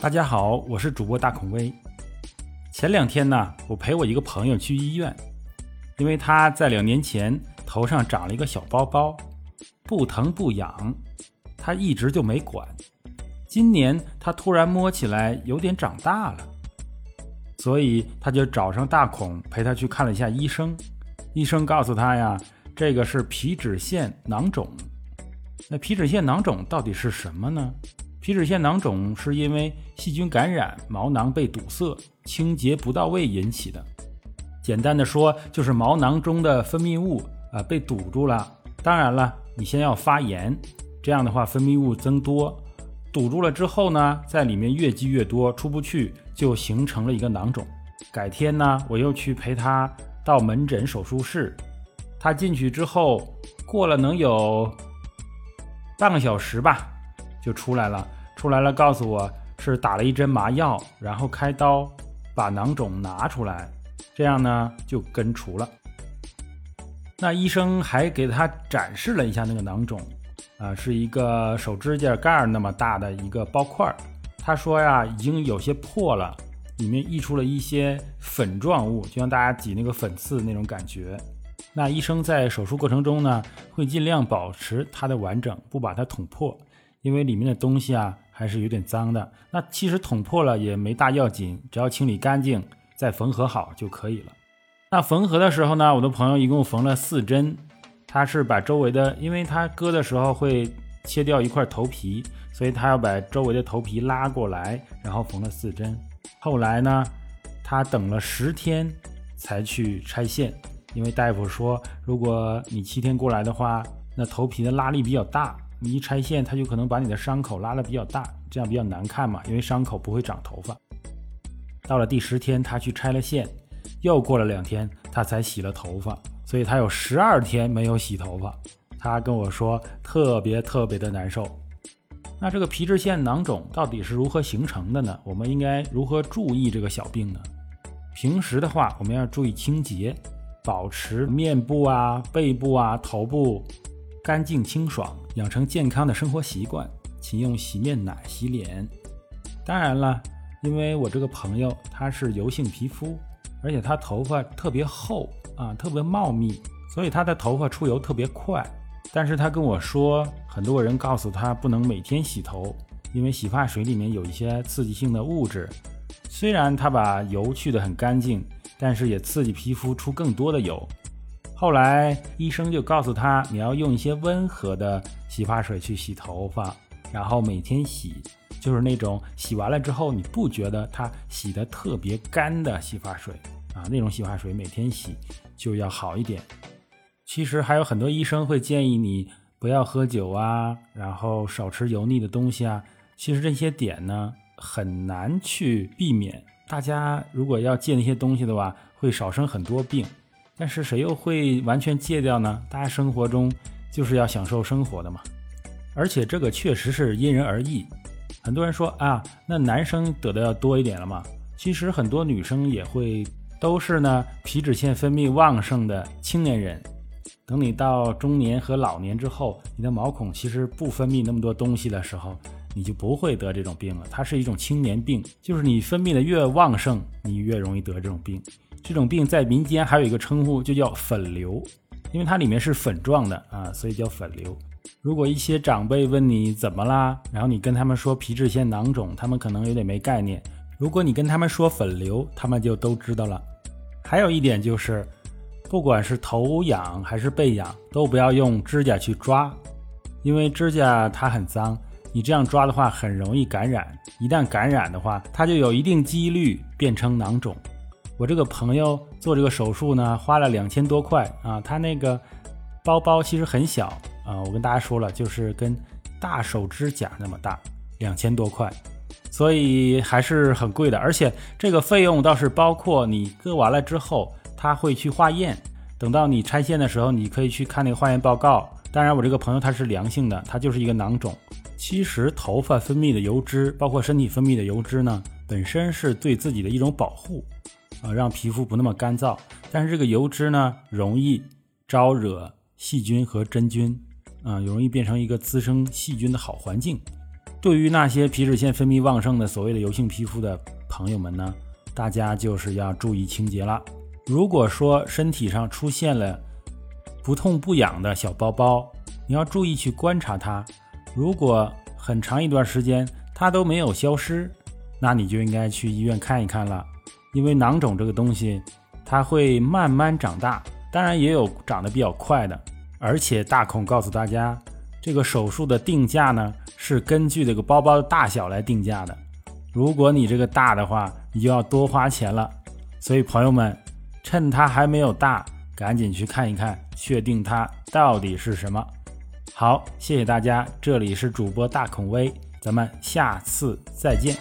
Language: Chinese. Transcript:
大家好，我是主播大孔威。前两天呢，我陪我一个朋友去医院，因为他在两年前头上长了一个小包包，不疼不痒，他一直就没管。今年他突然摸起来有点长大了，所以他就找上大孔陪他去看了一下医生。医生告诉他呀，这个是皮脂腺囊肿。那皮脂腺囊肿到底是什么呢？皮脂腺囊肿是因为细菌感染，毛囊被堵塞，清洁不到位引起的。简单的说，就是毛囊中的分泌物啊被堵住了。当然了，你先要发炎，这样的话分泌物增多，堵住了之后呢，在里面越积越多，出不去，就形成了一个囊肿。改天呢，我又去陪他到门诊手术室，他进去之后，过了能有半个小时吧，就出来了。出来了，告诉我是打了一针麻药，然后开刀把囊肿拿出来，这样呢就根除了。那医生还给他展示了一下那个囊肿，啊，是一个手指甲盖那么大的一个包块儿。他说呀，已经有些破了，里面溢出了一些粉状物，就像大家挤那个粉刺那种感觉。那医生在手术过程中呢，会尽量保持它的完整，不把它捅破，因为里面的东西啊。还是有点脏的，那其实捅破了也没大要紧，只要清理干净再缝合好就可以了。那缝合的时候呢，我的朋友一共缝了四针，他是把周围的，因为他割的时候会切掉一块头皮，所以他要把周围的头皮拉过来，然后缝了四针。后来呢，他等了十天才去拆线，因为大夫说，如果你七天过来的话，那头皮的拉力比较大。你一拆线，它就可能把你的伤口拉得比较大，这样比较难看嘛。因为伤口不会长头发。到了第十天，他去拆了线，又过了两天，他才洗了头发，所以他有十二天没有洗头发。他跟我说特别特别的难受。那这个皮脂腺囊肿到底是如何形成的呢？我们应该如何注意这个小病呢？平时的话，我们要注意清洁，保持面部啊、背部啊、头部。干净清爽，养成健康的生活习惯，请用洗面奶洗脸。当然了，因为我这个朋友他是油性皮肤，而且他头发特别厚啊，特别茂密，所以他的头发出油特别快。但是他跟我说，很多人告诉他不能每天洗头，因为洗发水里面有一些刺激性的物质。虽然他把油去得很干净，但是也刺激皮肤出更多的油。后来医生就告诉他，你要用一些温和的洗发水去洗头发，然后每天洗，就是那种洗完了之后你不觉得它洗的特别干的洗发水啊，那种洗发水每天洗就要好一点。其实还有很多医生会建议你不要喝酒啊，然后少吃油腻的东西啊。其实这些点呢很难去避免，大家如果要戒那些东西的话，会少生很多病。但是谁又会完全戒掉呢？大家生活中就是要享受生活的嘛，而且这个确实是因人而异。很多人说啊，那男生得的要多一点了嘛？其实很多女生也会，都是呢皮脂腺分泌旺盛的青年人。等你到中年和老年之后，你的毛孔其实不分泌那么多东西的时候，你就不会得这种病了。它是一种青年病，就是你分泌的越旺盛，你越容易得这种病。这种病在民间还有一个称呼，就叫粉瘤，因为它里面是粉状的啊，所以叫粉瘤。如果一些长辈问你怎么啦，然后你跟他们说皮脂腺囊肿，他们可能有点没概念。如果你跟他们说粉瘤，他们就都知道了。还有一点就是，不管是头痒还是背痒，都不要用指甲去抓，因为指甲它很脏，你这样抓的话很容易感染。一旦感染的话，它就有一定几率变成囊肿。我这个朋友做这个手术呢，花了两千多块啊。他那个包包其实很小啊，我跟大家说了，就是跟大手指甲那么大，两千多块，所以还是很贵的。而且这个费用倒是包括你割完了之后，他会去化验，等到你拆线的时候，你可以去看那个化验报告。当然，我这个朋友他是良性的，他就是一个囊肿。其实头发分泌的油脂，包括身体分泌的油脂呢，本身是对自己的一种保护。啊，让皮肤不那么干燥，但是这个油脂呢，容易招惹细菌和真菌，啊，容易变成一个滋生细菌的好环境。对于那些皮脂腺分泌旺盛的所谓的油性皮肤的朋友们呢，大家就是要注意清洁了。如果说身体上出现了不痛不痒的小包包，你要注意去观察它。如果很长一段时间它都没有消失，那你就应该去医院看一看了。因为囊肿这个东西，它会慢慢长大，当然也有长得比较快的。而且大孔告诉大家，这个手术的定价呢是根据这个包包的大小来定价的。如果你这个大的话，你就要多花钱了。所以朋友们，趁它还没有大，赶紧去看一看，确定它到底是什么。好，谢谢大家，这里是主播大孔威，咱们下次再见。